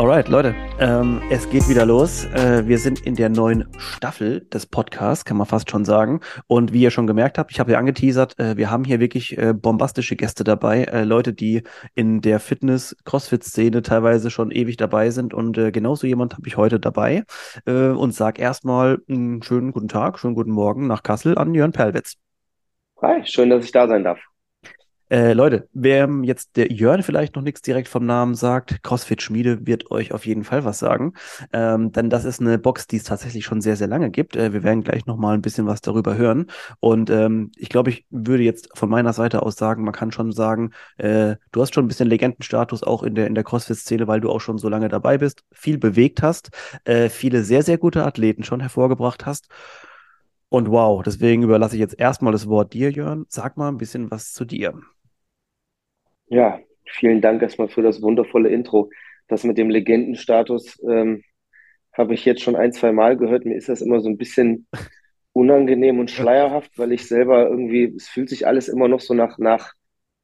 Alright, Leute, ähm, es geht wieder los. Äh, wir sind in der neuen Staffel des Podcasts, kann man fast schon sagen. Und wie ihr schon gemerkt habt, ich habe ja angeteasert, äh, wir haben hier wirklich äh, bombastische Gäste dabei. Äh, Leute, die in der Fitness-Crossfit-Szene teilweise schon ewig dabei sind. Und äh, genauso jemand habe ich heute dabei. Äh, und sag erstmal einen schönen guten Tag, schönen guten Morgen nach Kassel an Jörn Perlwitz. Hi, schön, dass ich da sein darf. Äh, Leute, wer jetzt der Jörn vielleicht noch nichts direkt vom Namen sagt, CrossFit Schmiede wird euch auf jeden Fall was sagen. Ähm, denn das ist eine Box, die es tatsächlich schon sehr, sehr lange gibt. Äh, wir werden gleich nochmal ein bisschen was darüber hören. Und ähm, ich glaube, ich würde jetzt von meiner Seite aus sagen, man kann schon sagen, äh, du hast schon ein bisschen Legendenstatus auch in der, in der CrossFit-Szene, weil du auch schon so lange dabei bist, viel bewegt hast, äh, viele sehr, sehr gute Athleten schon hervorgebracht hast. Und wow, deswegen überlasse ich jetzt erstmal das Wort dir, Jörn. Sag mal ein bisschen was zu dir. Ja, vielen Dank erstmal für das wundervolle Intro. Das mit dem Legendenstatus ähm, habe ich jetzt schon ein, zwei Mal gehört. Mir ist das immer so ein bisschen unangenehm und schleierhaft, weil ich selber irgendwie, es fühlt sich alles immer noch so nach, nach,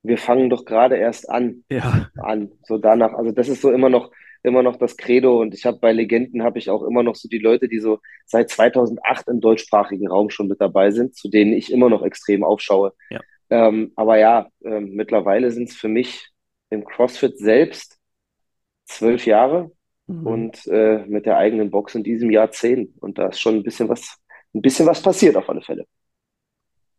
wir fangen doch gerade erst an, Ja. an. So danach, also das ist so immer noch, immer noch das Credo. Und ich habe bei Legenden habe ich auch immer noch so die Leute, die so seit 2008 im deutschsprachigen Raum schon mit dabei sind, zu denen ich immer noch extrem aufschaue. Ja. Ähm, aber ja, ähm, mittlerweile sind es für mich im CrossFit selbst zwölf Jahre Mhm. und äh, mit der eigenen Box in diesem Jahr zehn. Und da ist schon ein bisschen was, ein bisschen was passiert auf alle Fälle.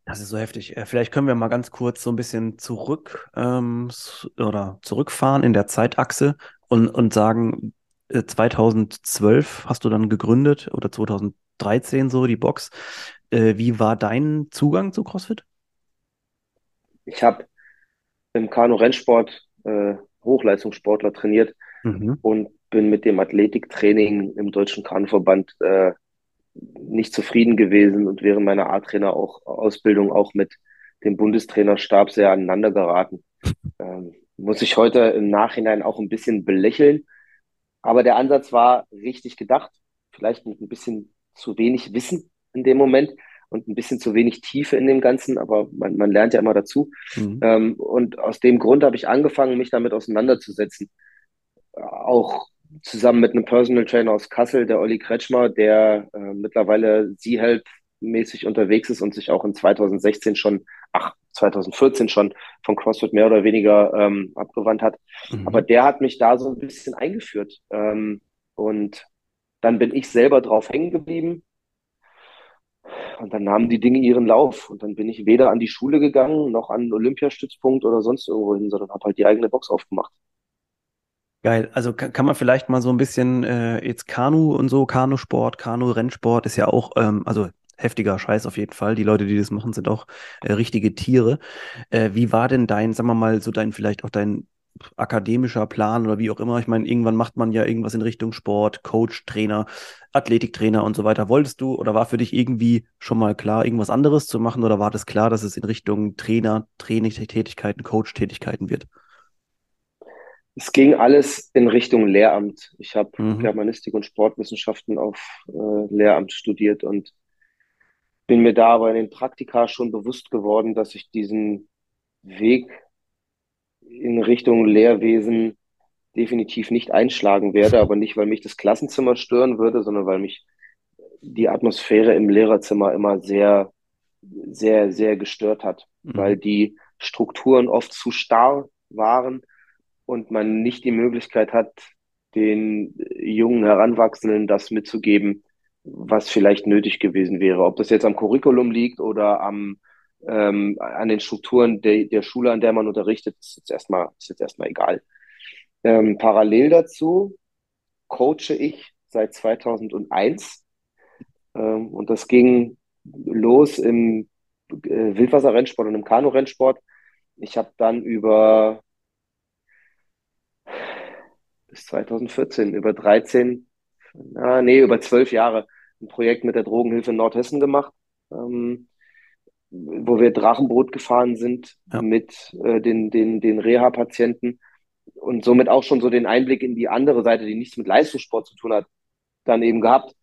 Das ist so heftig. Äh, Vielleicht können wir mal ganz kurz so ein bisschen zurück ähm, oder zurückfahren in der Zeitachse und, und sagen, äh, 2012 hast du dann gegründet oder 2013 so die Box. Äh, wie war dein Zugang zu CrossFit? Ich habe im Kanu-Rennsport äh, Hochleistungssportler trainiert Mhm. und bin mit dem Athletiktraining im Deutschen Kanuverband äh, nicht zufrieden gewesen und während meiner A-Trainer auch Ausbildung auch mit dem Bundestrainerstab sehr aneinander geraten. Ähm, muss ich heute im Nachhinein auch ein bisschen belächeln. Aber der Ansatz war richtig gedacht, vielleicht mit ein bisschen zu wenig Wissen in dem Moment und ein bisschen zu wenig Tiefe in dem Ganzen, aber man, man lernt ja immer dazu. Mhm. Ähm, und aus dem Grund habe ich angefangen, mich damit auseinanderzusetzen. Auch zusammen mit einem Personal Trainer aus Kassel, der Olli Kretschmer, der äh, mittlerweile Sea-Health-mäßig unterwegs ist und sich auch in 2016 schon, ach, 2014 schon von CrossFit mehr oder weniger ähm, abgewandt hat. Aber Mhm. der hat mich da so ein bisschen eingeführt. Ähm, und dann bin ich selber drauf hängen geblieben. Und dann nahmen die Dinge ihren Lauf. Und dann bin ich weder an die Schule gegangen, noch an einen Olympiastützpunkt oder sonst irgendwo hin, sondern habe halt die eigene Box aufgemacht. Geil. Also kann, kann man vielleicht mal so ein bisschen äh, jetzt Kanu und so, Kanusport, Kanu-Rennsport ist ja auch, ähm, also heftiger Scheiß auf jeden Fall. Die Leute, die das machen, sind auch äh, richtige Tiere. Äh, wie war denn dein, sagen wir mal, so dein, vielleicht auch dein akademischer Plan oder wie auch immer? Ich meine, irgendwann macht man ja irgendwas in Richtung Sport, Coach, Trainer, Athletiktrainer und so weiter. Wolltest du oder war für dich irgendwie schon mal klar, irgendwas anderes zu machen oder war das klar, dass es in Richtung Trainer, Trainingstätigkeiten, Coach-Tätigkeiten wird? Es ging alles in Richtung Lehramt. Ich habe Mhm. Germanistik und Sportwissenschaften auf äh, Lehramt studiert und bin mir da aber in den Praktika schon bewusst geworden, dass ich diesen Weg in Richtung Lehrwesen definitiv nicht einschlagen werde, aber nicht, weil mich das Klassenzimmer stören würde, sondern weil mich die Atmosphäre im Lehrerzimmer immer sehr, sehr, sehr gestört hat, weil Mhm. die Strukturen oft zu starr waren und man nicht die Möglichkeit hat, den jungen Heranwachsenden das mitzugeben, was vielleicht nötig gewesen wäre. Ob das jetzt am Curriculum liegt oder am, ähm, an den Strukturen der, der Schule, an der man unterrichtet, ist jetzt erstmal, ist jetzt erstmal egal. Ähm, parallel dazu coache ich seit 2001 ähm, und das ging los im äh, Wildwasserrennsport und im Kanu-Rennsport. Ich habe dann über bis 2014, über 13, ah, nee, über 12 Jahre ein Projekt mit der Drogenhilfe in Nordhessen gemacht. Ähm, wo wir Drachenboot gefahren sind Ja. mit äh, den, den, den Reha-Patienten und somit auch schon so den Einblick in die andere Seite, die nichts mit Leistungssport zu tun hat, dann eben gehabt.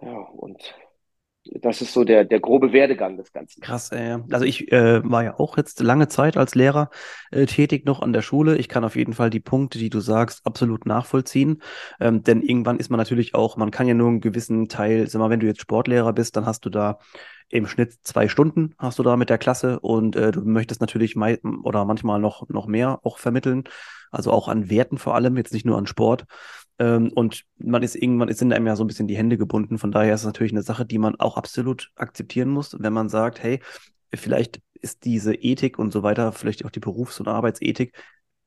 Ja, und das ist so der, der grobe Werdegang des Ganzen. Krass, ey. Also ich äh, war ja auch jetzt lange Zeit als Lehrer äh, tätig noch an der Schule. Ich kann auf jeden Fall die Punkte, die du sagst, absolut nachvollziehen. Ähm, denn irgendwann ist man natürlich auch, man kann ja nur einen gewissen Teil, sag mal, wenn du jetzt Sportlehrer bist, dann hast du da im Schnitt zwei Stunden hast du da mit der Klasse und äh, du möchtest natürlich mei oder manchmal noch, noch mehr auch vermitteln. Also auch an Werten vor allem, jetzt nicht nur an Sport. Ähm, und man ist irgendwann, ist in einem ja so ein bisschen die Hände gebunden. Von daher ist es natürlich eine Sache, die man auch absolut akzeptieren muss, wenn man sagt, hey, vielleicht ist diese Ethik und so weiter, vielleicht auch die Berufs- und Arbeitsethik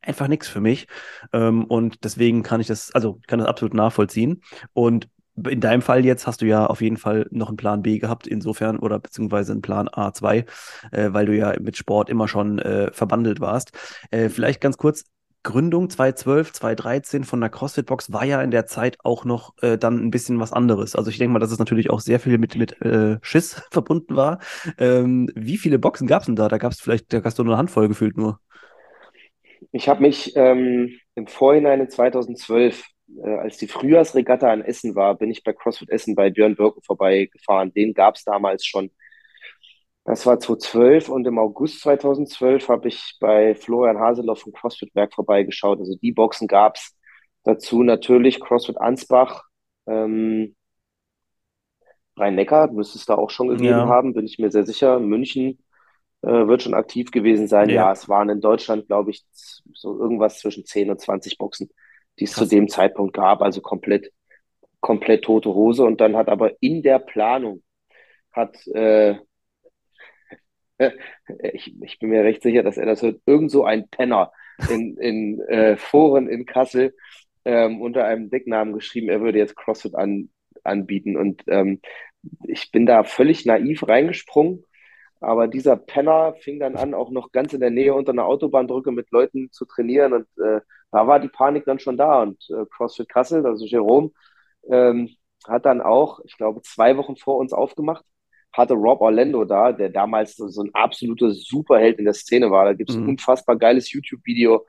einfach nichts für mich. Ähm, und deswegen kann ich das, also kann das absolut nachvollziehen. Und in deinem Fall jetzt hast du ja auf jeden Fall noch einen Plan B gehabt, insofern, oder beziehungsweise einen Plan A2, äh, weil du ja mit Sport immer schon äh, verbandelt warst. Äh, vielleicht ganz kurz, Gründung 2012, 2013 von der CrossFit-Box war ja in der Zeit auch noch äh, dann ein bisschen was anderes. Also ich denke mal, dass es natürlich auch sehr viel mit, mit äh, Schiss verbunden war. Ähm, wie viele Boxen gab es denn da? Da gab es vielleicht, da hast du nur eine Handvoll gefühlt nur. Ich habe mich ähm, im Vorhinein in 2012, äh, als die Frühjahrsregatta in Essen war, bin ich bei CrossFit Essen bei Björn Birken vorbeigefahren. Den gab es damals schon. Das war 2012 und im August 2012 habe ich bei Florian Haseloff vom CrossFit Werk vorbeigeschaut. Also die Boxen gab es. Dazu natürlich CrossFit Ansbach, ähm, Rhein-Neckar müsste es da auch schon gegeben Ja, haben, bin ich mir sehr sicher. München äh, wird schon aktiv gewesen sein. ja, Ja, es waren in Deutschland, glaube ich, so irgendwas zwischen 10 und 20 Boxen, die es zu dem Zeitpunkt gab. Also komplett, komplett tote Hose. Und dann hat aber in der Planung hat äh, ich, ich bin mir recht sicher, dass er das hört. Irgend so ein Penner in, in äh, Foren in Kassel ähm, unter einem Decknamen geschrieben, er würde jetzt CrossFit an, anbieten. Und ähm, ich bin da völlig naiv reingesprungen. Aber dieser Penner fing dann an, auch noch ganz in der Nähe unter einer Autobahnbrücke mit Leuten zu trainieren. Und äh, da war die Panik dann schon da. Und äh, CrossFit Kassel, also Jerome, ähm, hat dann auch, ich glaube, zwei Wochen vor uns aufgemacht hatte Rob Orlando da, der damals so, ein absoluter Superheld in der Szene war. Da gibt es ein Mhm. unfassbar geiles YouTube-Video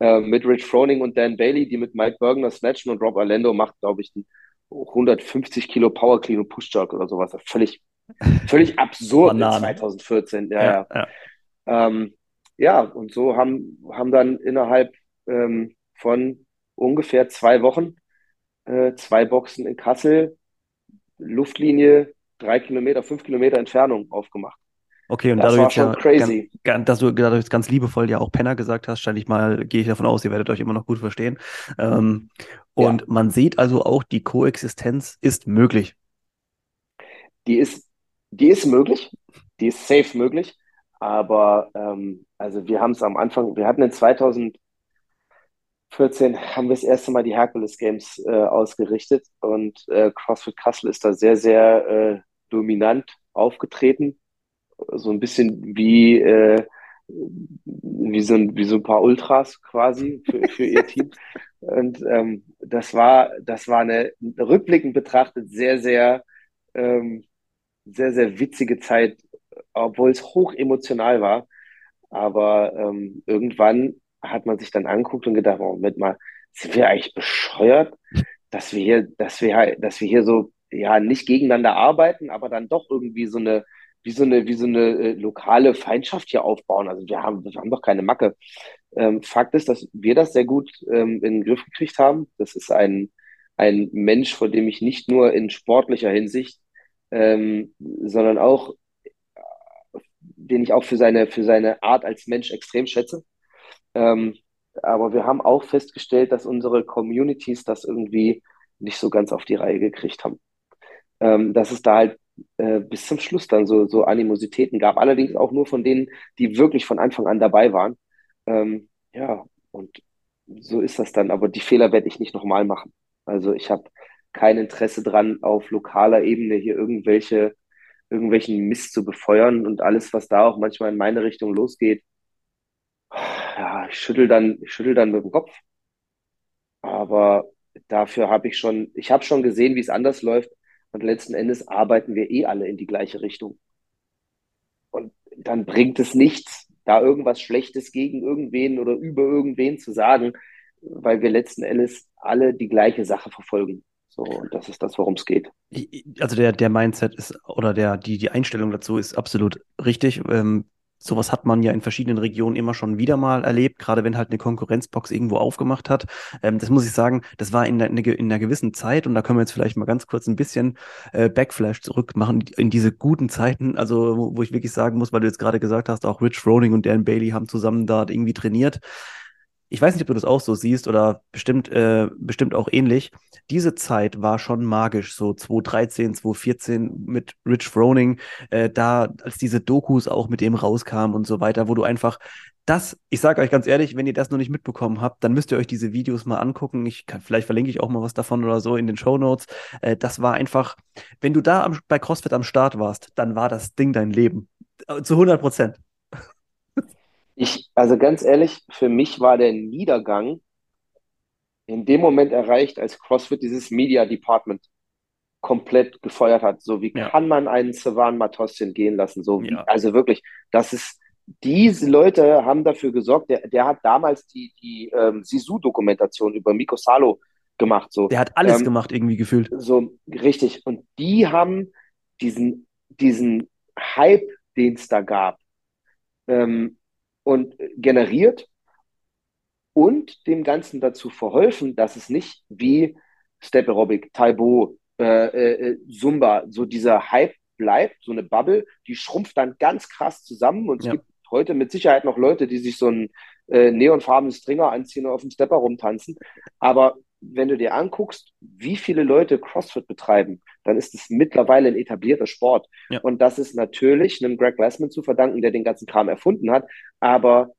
äh, mit Rich Froning und Dan Bailey, die mit Mike Bergner snatchen und Rob Orlando macht, glaube ich, einen 150 Kilo Power Clean und Push Jerk oder sowas. Völlig, völlig absurd in Banane. 2014. Ja, Ja, ja. ja. Ähm, ja, und so haben, haben dann innerhalb ähm, von ungefähr zwei Wochen äh, zwei Boxen in Kassel, Luftlinie, drei Kilometer, fünf Kilometer Entfernung aufgemacht. Okay, und da Das du war schon ja ganz, crazy. ganz, dass du, da du jetzt ganz liebevoll ja auch Penner gesagt hast, stelle ich mal, gehe ich davon aus, ihr werdet euch immer noch gut verstehen. Ähm, Ja, und man sieht also auch, die Koexistenz ist möglich. die ist, die ist möglich, die ist safe möglich, aber ähm, also wir haben es am Anfang, wir hatten in 2014 haben wir das erste Mal die Hercules Games äh, ausgerichtet und äh, CrossFit Kassel ist da sehr, sehr äh, dominant aufgetreten, so ein bisschen wie äh, wie so ein, wie so ein paar Ultras quasi für, für ihr Team. Und ähm, das war, das war eine rückblickend betrachtet sehr, sehr ähm, sehr, sehr witzige Zeit, obwohl es hoch emotional war. Aber ähm, irgendwann hat man sich dann angeguckt und gedacht, oh, Moment mal, sind wir eigentlich bescheuert, dass wir hier, dass wir, dass wir hier so, ja, nicht gegeneinander arbeiten, aber dann doch irgendwie so eine, wie so eine, wie so eine äh, lokale Feindschaft hier aufbauen. Also wir haben, wir haben doch keine Macke. Ähm, Fakt ist, dass wir das sehr gut ähm, in den Griff gekriegt haben. Das ist ein, ein Mensch, vor dem ich nicht nur in sportlicher Hinsicht ähm, sondern auch, den ich auch für seine, für seine Art als Mensch extrem schätze. Ähm, aber wir haben auch festgestellt, dass unsere Communities das irgendwie nicht so ganz auf die Reihe gekriegt haben. Ähm, dass es da halt äh, bis zum Schluss dann so, so Animositäten gab. Allerdings auch nur von denen, die wirklich von Anfang an dabei waren. Ähm, ja, und so ist das dann. Aber die Fehler werde ich nicht nochmal machen. Also ich habe kein Interesse dran, auf lokaler Ebene hier irgendwelche, irgendwelchen Mist zu befeuern und alles, was da auch manchmal in meine Richtung losgeht, ja, ich schüttel dann, ich schüttel dann mit dem Kopf. Aber dafür habe ich schon, ich habe schon gesehen, wie es anders läuft. Und letzten Endes arbeiten wir eh alle in die gleiche Richtung. Und dann bringt es nichts, da irgendwas Schlechtes gegen irgendwen oder über irgendwen zu sagen, weil wir letzten Endes alle die gleiche Sache verfolgen. So, und das ist das, worum es geht. Also der, der Mindset ist oder der, die, die Einstellung dazu ist absolut richtig. Ähm, sowas hat man ja in verschiedenen Regionen immer schon wieder mal erlebt, gerade wenn halt eine Konkurrenzbox irgendwo aufgemacht hat. Ähm, das muss ich sagen, das war in, der, in, einer gewissen Zeit und da können wir jetzt vielleicht mal ganz kurz ein bisschen äh, Backflash zurückmachen in diese guten Zeiten, also wo, wo ich wirklich sagen muss, weil du jetzt gerade gesagt hast, auch Rich Froning und Dan Bailey haben zusammen da irgendwie trainiert ich weiß nicht, ob du das auch so siehst oder bestimmt, äh, bestimmt auch ähnlich. Diese Zeit war schon magisch, so 2013, 2014 mit Rich Froning, äh, da, als diese Dokus auch mit dem rauskamen und so weiter, wo du einfach das, ich sage euch ganz ehrlich, wenn ihr das noch nicht mitbekommen habt, dann müsst ihr euch diese Videos mal angucken. Ich kann, vielleicht verlinke ich auch mal was davon oder so in den Show Notes. Äh, das war einfach, wenn du da am, bei CrossFit am Start warst, dann war das Ding dein Leben. Äh, zu 100 Prozent. Ich, also ganz ehrlich, für mich war der Niedergang in dem Moment erreicht, als CrossFit dieses Media Department komplett gefeuert hat. So wie ja. kann man einen Savan Matossin gehen lassen? So wie, ja. also wirklich, das ist, diese Leute haben dafür gesorgt, der, der hat damals die, die ähm, Sisu-Dokumentation über Miko Salo gemacht. So. Der hat alles ähm, gemacht, irgendwie gefühlt. So, richtig. Und die haben diesen, diesen Hype, den es da gab, ähm, und generiert und dem Ganzen dazu verholfen, dass es nicht wie Step Aerobic, Taibo, äh, äh, Zumba, so dieser Hype bleibt, so eine Bubble, die schrumpft dann ganz krass zusammen und es ja. gibt heute mit Sicherheit noch Leute, die sich so ein äh, neonfarbenes Stringer anziehen und auf dem Stepper rumtanzen. Aber wenn du dir anguckst, wie viele Leute CrossFit betreiben, dann ist es mittlerweile ein etablierter Sport. Ja. Und das ist natürlich einem Greg Glassman zu verdanken, der den ganzen Kram erfunden hat. Aber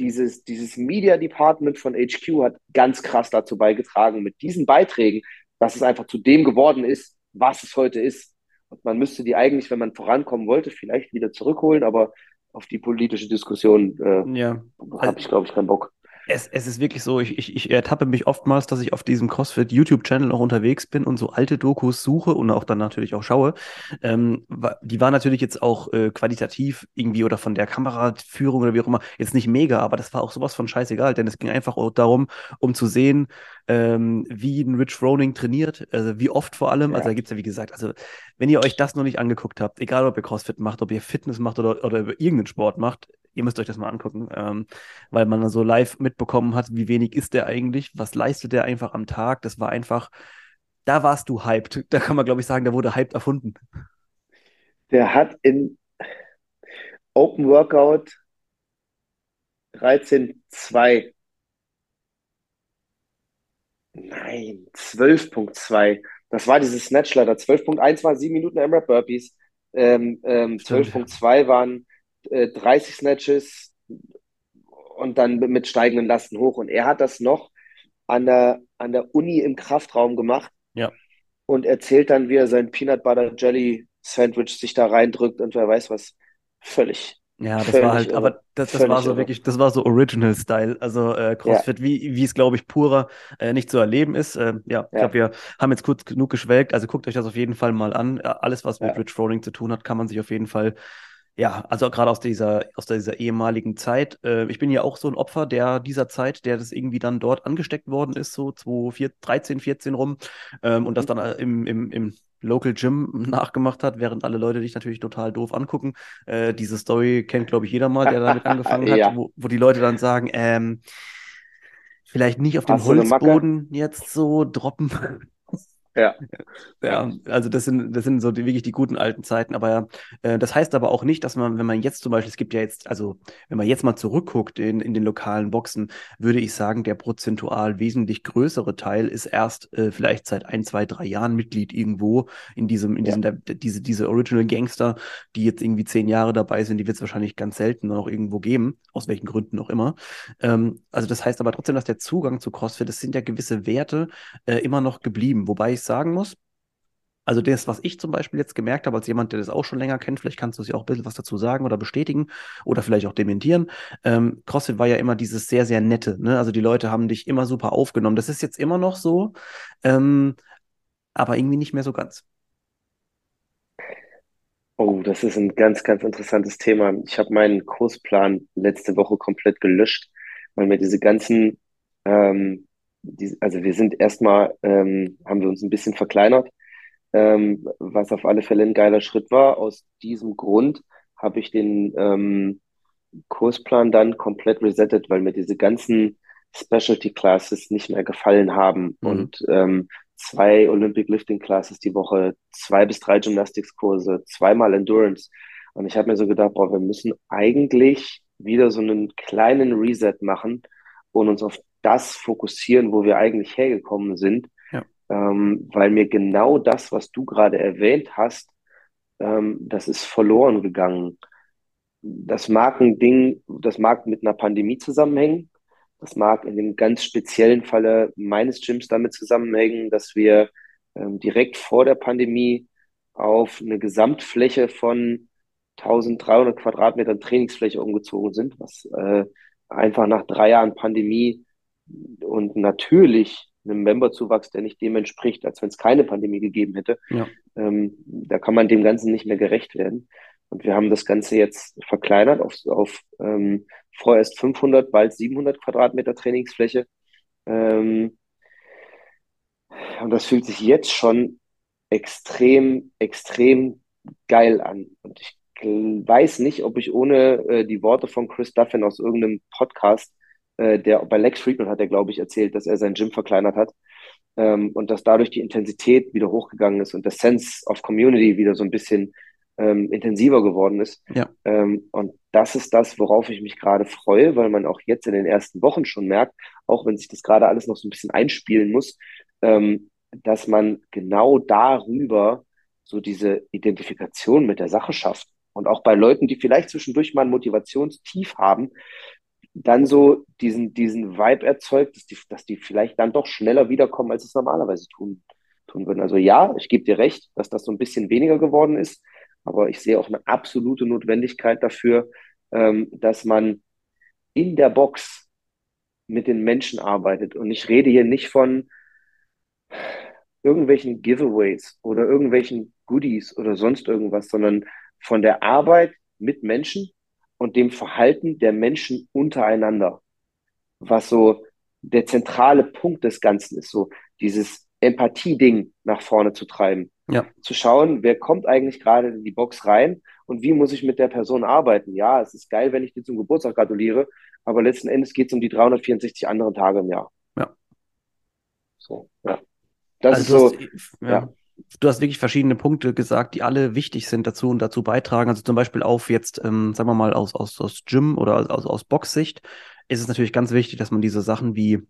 dieses, dieses Media Department von HQ hat ganz krass dazu beigetragen, mit diesen Beiträgen, dass es einfach zu dem geworden ist, was es heute ist. Und man müsste die eigentlich, wenn man vorankommen wollte, vielleicht wieder zurückholen, aber auf die politische Diskussion äh, ja. habe ich, glaube ich, keinen Bock es, es ist wirklich so, ich, ich, ich ertappe mich oftmals, dass ich auf diesem CrossFit YouTube-Channel auch unterwegs bin und so alte Dokus suche und auch dann natürlich auch schaue. Ähm, die war natürlich jetzt auch äh, qualitativ irgendwie oder von der Kameraführung oder wie auch immer jetzt nicht mega, aber das war auch sowas von scheißegal, denn es ging einfach darum, um zu sehen, ähm, wie ein Rich Froning trainiert, also wie oft vor allem. Also ja. Also da gibt es ja, wie gesagt, also wenn ihr euch das noch nicht angeguckt habt, egal ob ihr CrossFit macht, ob ihr Fitness macht oder, oder irgendeinen Sport macht, ihr müsst euch das mal angucken, ähm, weil man so live mitbekommen hat, wie wenig ist der eigentlich, was leistet der einfach am Tag. Das war einfach, da warst du hyped. Da kann man, glaube ich, sagen, da wurde hyped erfunden. Der hat in Open Workout 13.2 Nein, 12.2. Das war dieses Snatchleiter. 12.1 war 7 Minuten MRAP Burpees. Ähm, ähm, 12.2 waren äh, 30 Snatches und dann mit steigenden Lasten hoch. Und er hat das noch an der, an der Uni im Kraftraum gemacht. Ja. Und erzählt dann, wie er sein Peanut Butter Jelly Sandwich sich da reindrückt und wer weiß was. Völlig, ja, das Völlig war halt, irre. aber das, das war so irre. wirklich, das war so Original-Style. Also äh, CrossFit, ja. wie, wie es, glaube ich, purer äh, nicht zu erleben ist. Äh, ja, ich glaube, wir haben jetzt kurz genug geschwelgt. Also guckt euch das auf jeden Fall mal an. Äh, alles, was mit ja. Rich Rolling zu tun hat, kann man sich auf jeden Fall ja, also gerade aus dieser, aus dieser ehemaligen Zeit. Äh, ich bin ja auch so ein Opfer der dieser Zeit, der das irgendwie dann dort angesteckt worden ist, so 2013, 14 rum. Ähm, und das mhm. dann äh, im, im, im Local Gym nachgemacht hat, während alle Leute dich natürlich total doof angucken. Äh, diese Story kennt, glaube ich, jeder mal, der damit angefangen hat, ja. wo, wo die Leute dann sagen, ähm, vielleicht nicht auf dem Holzboden jetzt so droppen. Ja. Ja, also das sind, das sind so die, wirklich die guten alten Zeiten. Aber äh, das heißt aber auch nicht, dass man, wenn man jetzt zum Beispiel, es gibt ja jetzt, also wenn man jetzt mal zurückguckt in, in den lokalen Boxen, würde ich sagen, der prozentual wesentlich größere Teil ist erst äh, vielleicht seit ein, zwei, drei Jahren Mitglied irgendwo in diesem, in diesem, ja. der, diese, diese Original Gangster, die jetzt irgendwie zehn Jahre dabei sind, die wird es wahrscheinlich ganz selten noch irgendwo geben, aus welchen Gründen auch immer. Ähm, also das heißt aber trotzdem, dass der Zugang zu CrossFit, das sind ja gewisse Werte äh, immer noch geblieben, wobei ich sagen muss, also das, was ich zum Beispiel jetzt gemerkt habe, als jemand, der das auch schon länger kennt, vielleicht kannst du ja auch ein bisschen was dazu sagen oder bestätigen oder vielleicht auch dementieren. Ähm, CrossFit war ja immer dieses sehr, sehr nette. Ne? Also die Leute haben dich immer super aufgenommen. Das ist jetzt immer noch so, ähm, aber irgendwie nicht mehr so ganz. Oh, das ist ein ganz, ganz interessantes Thema. Ich habe meinen Kursplan letzte Woche komplett gelöscht, weil mir diese ganzen, ähm, die, also wir sind erstmal, ähm, haben wir uns ein bisschen verkleinert, ähm, was auf alle Fälle ein geiler Schritt war. Aus diesem Grund habe ich den ähm, Kursplan dann komplett resettet, weil mir diese ganzen Specialty Classes nicht mehr gefallen haben Mhm. und ähm, zwei Olympic Lifting Classes die Woche, zwei bis drei Gymnastics-Kurse, zweimal Endurance. Und ich habe mir so gedacht, boah, wir müssen eigentlich wieder so einen kleinen Reset machen und uns auf das fokussieren, wo wir eigentlich hergekommen sind, Ja. ähm, weil mir genau das, was du gerade erwähnt hast, ähm, das ist verloren gegangen. Das mag ein Ding, das mag mit einer Pandemie zusammenhängen. Das mag in dem ganz speziellen Falle meines Gyms damit zusammenhängen, dass wir ähm, direkt vor der Pandemie auf eine Gesamtfläche von 1300 Quadratmetern Trainingsfläche umgezogen sind, was äh, einfach nach drei Jahren Pandemie und natürlich einem Memberzuwachs, der nicht dem entspricht, als wenn es keine Pandemie gegeben hätte, Ja. ähm, da kann man dem Ganzen nicht mehr gerecht werden. Und wir haben das Ganze jetzt verkleinert auf, auf ähm, vorerst 500, bald 700 Quadratmeter Trainingsfläche. Ähm, und das fühlt sich jetzt schon extrem, extrem geil an. Und ich weiß nicht, ob ich ohne äh, die Worte von Chris Duffin aus irgendeinem Podcast, äh, der bei Lex Friedman hat er, glaube ich, erzählt, dass er sein Gym verkleinert hat ähm, und dass dadurch die Intensität wieder hochgegangen ist und der Sense of Community wieder so ein bisschen ähm, intensiver geworden ist. Ja. Ähm, und das ist das, worauf ich mich gerade freue, weil man auch jetzt in den ersten Wochen schon merkt, auch wenn sich das gerade alles noch so ein bisschen einspielen muss, ähm, dass man genau darüber so diese Identifikation mit der Sache schafft. Und auch bei Leuten, die vielleicht zwischendurch mal ein Motivationstief haben, dann so diesen, diesen Vibe erzeugt, dass die, dass die vielleicht dann doch schneller wiederkommen, als es normalerweise tun, tun würden. Also ja, ich gebe dir recht, dass das so ein bisschen weniger geworden ist, aber ich sehe auch eine absolute Notwendigkeit dafür, ähm, dass man in der Box mit den Menschen arbeitet. Und ich rede hier nicht von irgendwelchen Giveaways oder irgendwelchen Goodies oder sonst irgendwas, sondern von der Arbeit mit Menschen und dem Verhalten der Menschen untereinander, was so der zentrale Punkt des Ganzen ist, so dieses Empathie-Ding nach vorne zu treiben. Ja. Zu schauen, wer kommt eigentlich gerade in die Box rein und wie muss ich mit der Person arbeiten. Ja, es ist geil, wenn ich dir zum Geburtstag gratuliere, aber letzten Endes geht es um die 364 anderen Tage im Jahr. Ja. So, ja. Das Also ist so, hast, ja. ja. Du hast wirklich verschiedene Punkte gesagt, die alle wichtig sind dazu und dazu beitragen. Also zum Beispiel auf jetzt, ähm, sagen wir mal, aus, aus, aus Gym oder aus, aus Boxsicht ist es natürlich ganz wichtig, dass man diese Sachen wie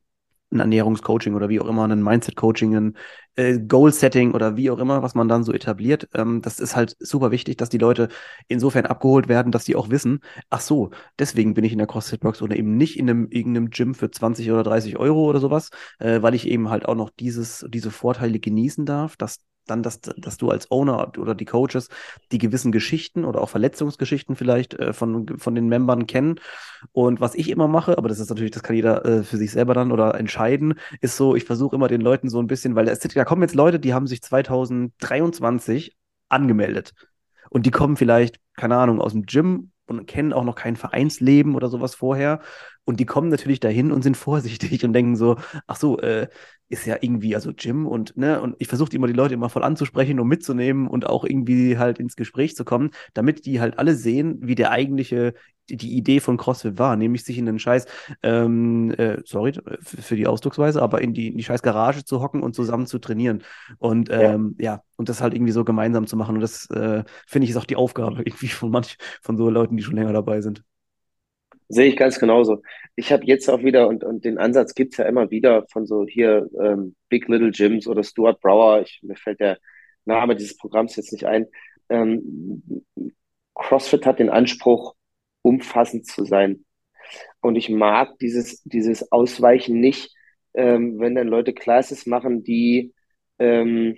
ein Ernährungscoaching oder wie auch immer, ein Mindset-Coaching, ein äh, Goal-Setting oder wie auch immer, was man dann so etabliert. Ähm, das ist halt super wichtig, dass die Leute insofern abgeholt werden, dass die auch wissen, ach so, deswegen bin ich in der CrossFit-Box oder eben nicht in einem irgendeinem Gym für 20 oder 30 Euro oder sowas, äh, weil ich eben halt auch noch dieses, diese Vorteile genießen darf, dass dann, dass, dass du als Owner oder die Coaches die gewissen Geschichten oder auch Verletzungsgeschichten vielleicht äh, von, von den Membern kennen. Und was ich immer mache, aber das ist natürlich, das kann jeder äh, für sich selber dann oder entscheiden, ist so, ich versuche immer den Leuten so ein bisschen, weil es, da kommen jetzt Leute, die haben sich 2023 angemeldet. Und die kommen vielleicht, keine Ahnung, aus dem Gym und kennen auch noch kein Vereinsleben oder sowas vorher. Und die kommen natürlich dahin und sind vorsichtig und denken so, ach so, äh, ist ja irgendwie, also Gym und, ne, und ich versuche immer die Leute immer voll anzusprechen und mitzunehmen und auch irgendwie halt ins Gespräch zu kommen, damit die halt alle sehen, wie der eigentliche, die, Idee von CrossFit war, nämlich sich in den Scheiß, ähm, äh, sorry für, für die Ausdrucksweise, aber in die, in die scheiß Garage zu hocken und zusammen zu trainieren. Und ähm, ja. ja, und das halt irgendwie so gemeinsam zu machen. Und das äh, finde ich ist auch die Aufgabe irgendwie von manch, von so Leuten, die schon länger dabei sind. Sehe ich ganz genauso. Ich habe jetzt auch wieder, und, und den Ansatz gibt's ja immer wieder von so hier ähm, Big Little Gyms oder Stuart Brower, ich, mir fällt der Name dieses Programms jetzt nicht ein. Ähm, CrossFit hat den Anspruch, umfassend zu sein. Und ich mag dieses, dieses Ausweichen nicht, ähm, wenn dann Leute Classes machen, die ähm,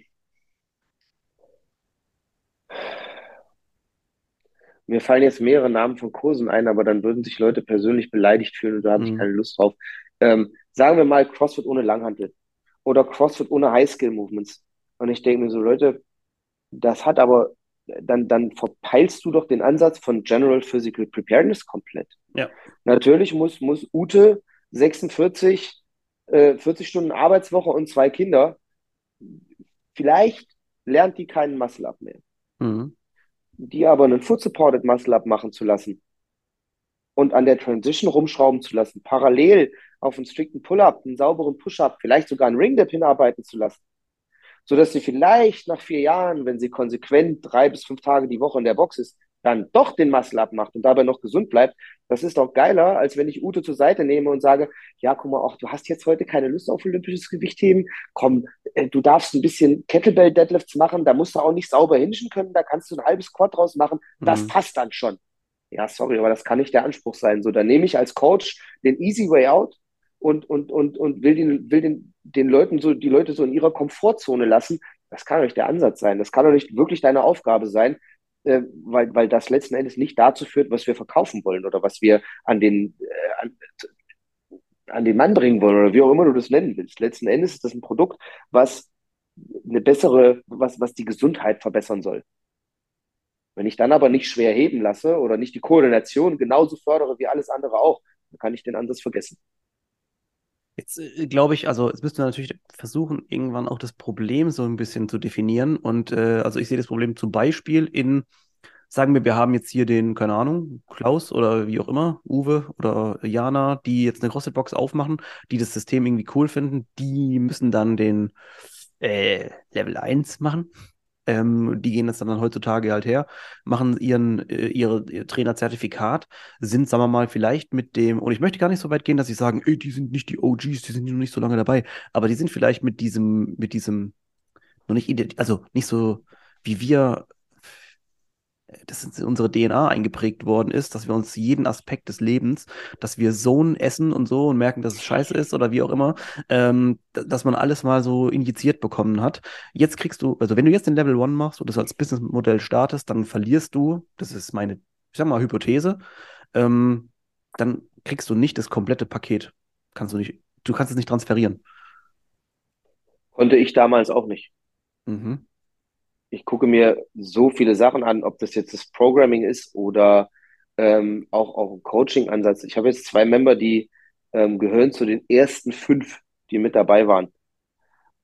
Mir fallen jetzt mehrere Namen von Kursen ein, aber dann würden sich Leute persönlich beleidigt fühlen und da habe ich Mhm. keine Lust drauf. Ähm, sagen wir mal CrossFit ohne Langhantel oder CrossFit ohne High-Skill-Movements. Und ich denke mir so, Leute, das hat aber dann, dann verpeilst du doch den Ansatz von General Physical Preparedness komplett. Ja. Natürlich muss, muss Ute 46, äh, 40 Stunden Arbeitswoche und zwei Kinder, vielleicht lernt die keinen Muscle-Up mehr. Mhm. Die aber einen Foot-Supported Muscle-Up machen zu lassen und an der Transition rumschrauben zu lassen, parallel auf einen strikten Pull-Up, einen sauberen Push-Up, vielleicht sogar einen Ring-Dip hinarbeiten zu lassen, sodass sie vielleicht nach vier Jahren, wenn sie konsequent drei bis fünf Tage die Woche in der Box ist, dann doch den Muscle abmacht und dabei noch gesund bleibt, das ist doch geiler, als wenn ich Ute zur Seite nehme und sage, ja, guck mal, ach, du hast jetzt heute keine Lust auf olympisches Gewichtheben, komm, äh, du darfst ein bisschen Kettlebell-Deadlifts machen, da musst du auch nicht sauber hinschen können, da kannst du ein halbes Quad draus machen, das mhm. passt dann schon. Ja, sorry, aber das kann nicht der Anspruch sein. So, dann nehme ich als Coach den easy way out und, und, und, und will, den, will den, den Leuten so, die Leute so in ihrer Komfortzone lassen. Das kann doch nicht der Ansatz sein. Das kann doch nicht wirklich deine Aufgabe sein, äh, weil, weil das letzten Endes nicht dazu führt, was wir verkaufen wollen oder was wir an den, äh, an, an den Mann bringen wollen oder wie auch immer du das nennen willst. Letzten Endes ist das ein Produkt, was eine bessere, was, was die Gesundheit verbessern soll. Wenn ich dann aber nicht schwer heben lasse oder nicht die Koordination genauso fördere wie alles andere auch, dann kann ich den Ansatz vergessen. Jetzt äh, glaube ich, also jetzt müssten wir natürlich versuchen, irgendwann auch das Problem so ein bisschen zu definieren. Und äh, also ich sehe das Problem zum Beispiel in, sagen wir, wir haben jetzt hier den, keine Ahnung, Klaus oder wie auch immer, Uwe oder Jana, die jetzt eine CrossFit-Box aufmachen, die das System irgendwie cool finden, die müssen dann den äh, Level 1 machen. Ähm, die gehen jetzt dann heutzutage halt her, machen ihren, äh, ihre, ihr Trainerzertifikat, sind, sagen wir mal, vielleicht mit dem, und ich möchte gar nicht so weit gehen, dass sie sagen, ey, die sind nicht die OGs, die sind noch nicht so lange dabei, aber die sind vielleicht mit diesem, mit diesem, noch nicht, also nicht so wie wir das in unsere DNA eingeprägt worden ist, dass wir uns jeden Aspekt des Lebens, dass wir Sohn essen und so und merken, dass es scheiße ist oder wie auch immer, ähm, dass man alles mal so injiziert bekommen hat. Jetzt kriegst du, also wenn du jetzt den Level One machst und das als Businessmodell startest, dann verlierst du, das ist meine, ich sag mal, Hypothese, ähm, dann kriegst du nicht das komplette Paket. Kannst du nicht, du kannst es nicht transferieren. Konnte ich damals auch nicht. Mhm ich gucke mir so viele Sachen an, ob das jetzt das Programming ist oder ähm, auch, auch ein Coaching-Ansatz. Ich habe jetzt zwei Member, die ähm, gehören zu den ersten fünf, die mit dabei waren.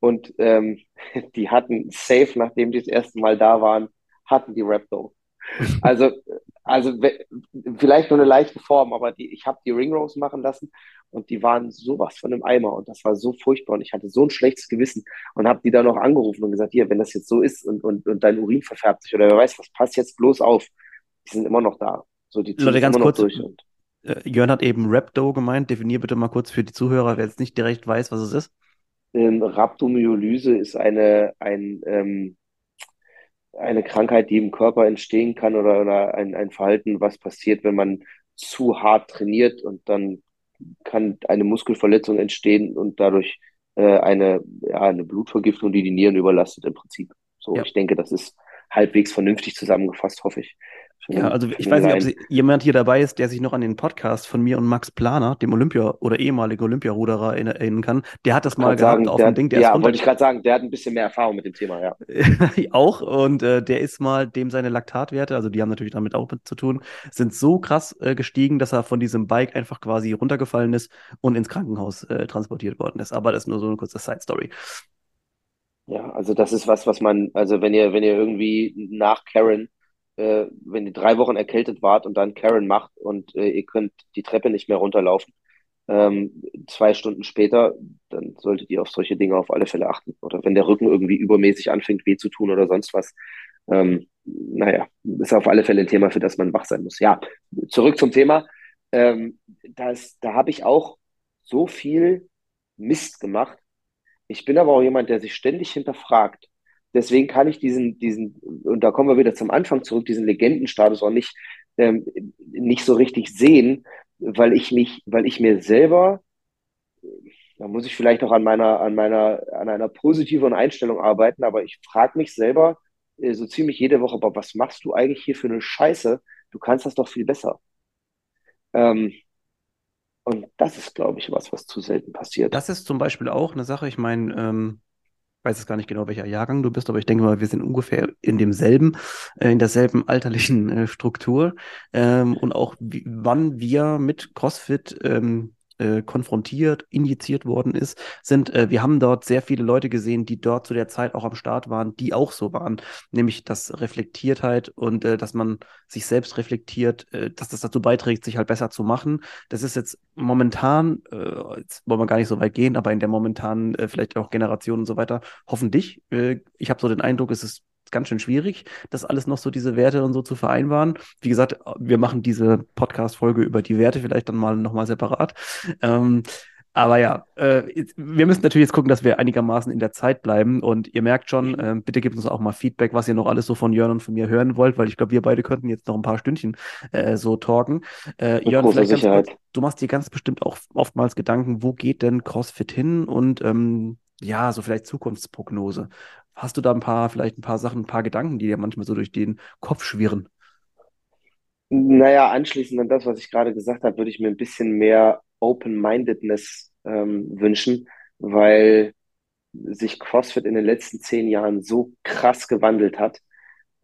Und ähm, die hatten safe, nachdem die das erste Mal da waren, hatten die Rapdo. Also, also vielleicht nur eine leichte Form, aber die, ich habe die Ring Rose machen lassen und die waren sowas von einem Eimer und das war so furchtbar und ich hatte so ein schlechtes Gewissen und habe die dann noch angerufen und gesagt, hier, wenn das jetzt so ist und, und, und dein Urin verfärbt sich oder wer weiß was, passt jetzt bloß auf. Die sind immer noch da. So, die Leute, ganz kurz, äh, Jörn hat eben Rhabdo gemeint. Definier bitte mal kurz für die Zuhörer, wer jetzt nicht direkt weiß, was es ist. Ähm, Rhabdomyolyse ist eine, ein, ähm, eine Krankheit, die im Körper entstehen kann oder, oder ein, ein Verhalten, was passiert, wenn man zu hart trainiert und dann kann eine Muskelverletzung entstehen und dadurch äh, eine, ja, eine Blutvergiftung, die die Nieren überlastet im Prinzip. So, ja. ich denke, das ist halbwegs vernünftig zusammengefasst, hoffe ich. Ja, also ich weiß nicht, ob jemand hier dabei ist, der sich noch an den Podcast von mir und Max Planer, dem Olympia- oder ehemaligen Olympiaruderer erinnern kann. Der hat das mal gehabt sagen, auf dem Ding. Der ja, wollte ich gerade sagen, der hat ein bisschen mehr Erfahrung mit dem Thema, ja. auch und äh, der ist mal, dem seine Laktatwerte, also die haben natürlich damit auch mit zu tun, sind so krass äh, gestiegen, dass er von diesem Bike einfach quasi runtergefallen ist und ins Krankenhaus äh, transportiert worden ist. Aber das ist nur so eine kurze Side-Story. Ja, also das ist was, was man, also wenn ihr, wenn ihr irgendwie nach Karen äh, wenn ihr drei Wochen erkältet wart und dann Karen macht und äh, ihr könnt die Treppe nicht mehr runterlaufen, ähm, zwei Stunden später, dann solltet ihr auf solche Dinge auf alle Fälle achten. Oder wenn der Rücken irgendwie übermäßig anfängt, weh zu tun oder sonst was. Ähm, naja, ist auf alle Fälle ein Thema, für das man wach sein muss. Ja, zurück zum Thema. Ähm, das, da habe ich auch so viel Mist gemacht. Ich bin aber auch jemand, der sich ständig hinterfragt Deswegen kann ich diesen, diesen, und da kommen wir wieder zum Anfang zurück, diesen Legendenstatus auch nicht, ähm, nicht so richtig sehen, weil ich mich, weil ich mir selber, da muss ich vielleicht auch an meiner, an meiner, an einer positiven Einstellung arbeiten, aber ich frage mich selber äh, so ziemlich jede Woche, aber was machst du eigentlich hier für eine Scheiße? Du kannst das doch viel besser. Ähm, und das ist, glaube ich, was, was zu selten passiert. Das ist zum Beispiel auch eine Sache, ich meine, ähm, weiß jetzt gar nicht genau, welcher Jahrgang du bist, aber ich denke mal, wir sind ungefähr in demselben, äh, in derselben alterlichen äh, Struktur. Ähm, und auch wie, wann wir mit CrossFit ähm, äh, konfrontiert, injiziert worden ist, sind, äh, wir haben dort sehr viele Leute gesehen, die dort zu der Zeit auch am Start waren, die auch so waren. Nämlich das Reflektiertheit und äh, dass man sich selbst reflektiert, äh, dass das dazu beiträgt, sich halt besser zu machen. Das ist jetzt momentan, äh, jetzt wollen wir gar nicht so weit gehen, aber in der momentanen, äh, vielleicht auch Generation und so weiter, hoffentlich. Äh, ich habe so den Eindruck, es ist ganz schön schwierig, das alles noch so diese Werte und so zu vereinbaren. Wie gesagt, wir machen diese Podcast-Folge über die Werte vielleicht dann mal nochmal separat. Ähm, aber ja, äh, wir müssen natürlich jetzt gucken, dass wir einigermaßen in der Zeit bleiben. Und ihr merkt schon, äh, bitte gebt uns auch mal Feedback, was ihr noch alles so von Jörn und von mir hören wollt, weil ich glaube, wir beide könnten jetzt noch ein paar Stündchen äh, so talken. Äh, Jörn, vielleicht ganz kurz, du machst dir ganz bestimmt auch oftmals Gedanken, wo geht denn CrossFit hin? Und ähm, ja, so vielleicht Zukunftsprognose. Hast du da ein paar, vielleicht ein paar Sachen, ein paar Gedanken, die dir manchmal so durch den Kopf schwirren? Naja, anschließend an das, was ich gerade gesagt habe, würde ich mir ein bisschen mehr Open-Mindedness ähm, wünschen, weil sich CrossFit in den letzten zehn Jahren so krass gewandelt hat.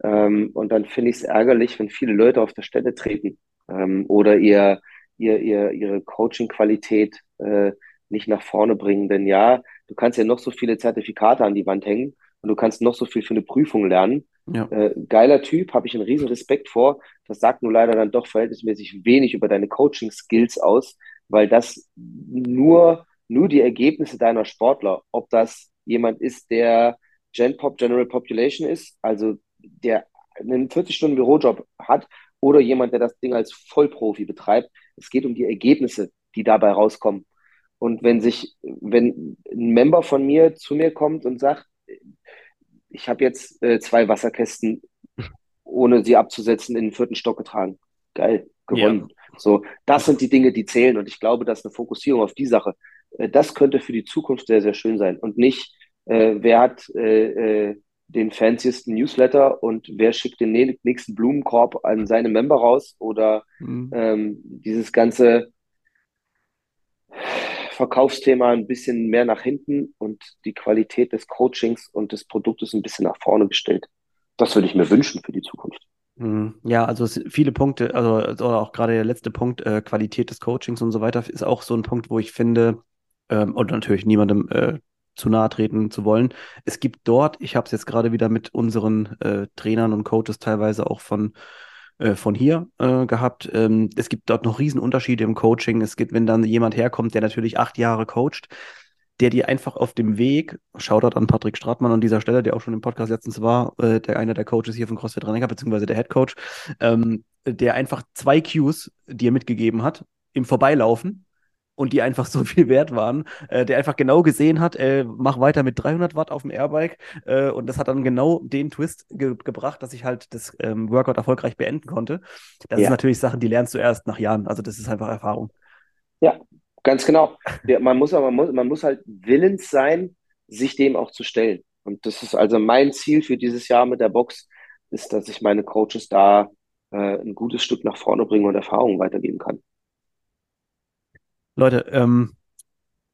Ähm, und dann finde ich es ärgerlich, wenn viele Leute auf der Stelle treten ähm, oder ihr, ihr, ihr, ihre Coaching-Qualität äh, nicht nach vorne bringen. Denn ja, du kannst ja noch so viele Zertifikate an die Wand hängen und du kannst noch so viel für eine Prüfung lernen. Ja. Äh, geiler Typ, habe ich einen riesen Respekt vor. Das sagt nur leider dann doch verhältnismäßig wenig über deine Coaching-Skills aus, weil das nur, nur die Ergebnisse deiner Sportler, ob das jemand ist, der GenPop, General Population ist, also der einen 40-Stunden-Bürojob hat, oder jemand, der das Ding als Vollprofi betreibt. Es geht um die Ergebnisse, die dabei rauskommen. Und wenn sich, wenn ein Member von mir zu mir kommt und sagt, ich habe jetzt äh, zwei Wasserkästen, ohne sie abzusetzen, in den vierten Stock getragen. Geil, gewonnen. Ja. So, das sind die Dinge, die zählen. Und ich glaube, dass eine Fokussierung auf die Sache, äh, das könnte für die Zukunft sehr, sehr schön sein. Und nicht, äh, wer hat äh, äh den fanciesten Newsletter und wer schickt den nächsten Blumenkorb an seine Member raus oder mhm. ähm, dieses ganze Verkaufsthema ein bisschen mehr nach hinten und die Qualität des Coachings und des Produktes ein bisschen nach vorne gestellt. Das würde ich mir wünschen für die Zukunft. Mhm. Ja, also viele Punkte, also oder auch gerade der letzte Punkt, äh, Qualität des Coachings und so weiter, ist auch so ein Punkt, wo ich finde, ähm, und natürlich niemandem äh, zu nahe treten zu wollen. Es gibt dort, ich habe es jetzt gerade wieder mit unseren äh, Trainern und Coaches teilweise auch von äh, von hier äh, gehabt. Ähm, es gibt dort noch Riesenunterschiede im Coaching. Es gibt, wenn dann jemand herkommt, der natürlich acht Jahre coacht, der dir einfach auf dem Weg, Shoutout an Patrick Stratmann an dieser Stelle, der auch schon im Podcast letztens war, äh, der einer der Coaches hier von CrossFit Renninger, beziehungsweise der Head Coach, ähm, der einfach zwei Cues dir mitgegeben hat, im Vorbeilaufen, und die einfach so viel wert waren, äh, der einfach genau gesehen hat, äh, mach weiter mit 300 Watt auf dem Airbike äh, und das hat dann genau den Twist ge gebracht, dass ich halt das ähm, Workout erfolgreich beenden konnte. Das ja. ist natürlich Sachen, die lernst du erst nach Jahren, also das ist einfach Erfahrung. Ja, ganz genau. Ja, man muss aber man muss, man muss halt willens sein, sich dem auch zu stellen. Und das ist also mein Ziel für dieses Jahr mit der Box, ist, dass ich meine Coaches da äh, ein gutes Stück nach vorne bringen und Erfahrungen weitergeben kann. Leute, ähm,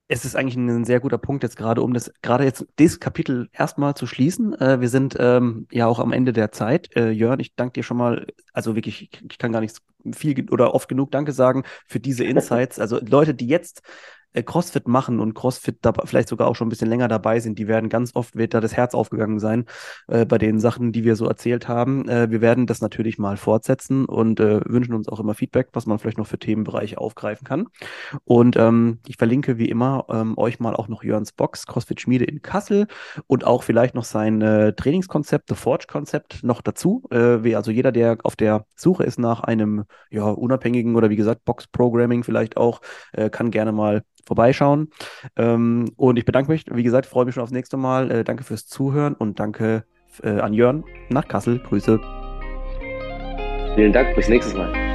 es ist eigentlich ein sehr guter Punkt jetzt gerade, um das gerade jetzt dieses Kapitel erstmal zu schließen. Äh, wir sind ähm, ja auch am Ende der Zeit. Äh, Jörn, ich danke dir schon mal, also wirklich, ich, kann gar nicht viel oder oft genug Danke sagen für diese Insights. Also Leute, die jetzt CrossFit machen und CrossFit dabei, vielleicht sogar auch schon ein bisschen länger dabei sind, die werden ganz oft, wird da das Herz aufgegangen sein äh, bei den Sachen, die wir so erzählt haben. Äh, wir werden das natürlich mal fortsetzen und äh, wünschen uns auch immer Feedback, was man vielleicht noch für Themenbereiche aufgreifen kann. Und ähm, ich verlinke wie immer ähm, euch mal auch noch Jörns Box, CrossFit Schmiede in Kassel und auch vielleicht noch sein äh, Trainingskonzept, The Forge-Konzept noch dazu. Äh, wie also jeder, der auf der Suche ist nach einem ja, unabhängigen oder wie gesagt Box-Programming vielleicht auch, äh, kann gerne mal vorbeischauen. Ähm, und ich bedanke mich, wie gesagt, freue mich schon aufs nächste Mal. Äh, danke fürs Zuhören und danke äh, an Jörn nach Kassel. Grüße. Vielen Dank, bis nächstes Mal.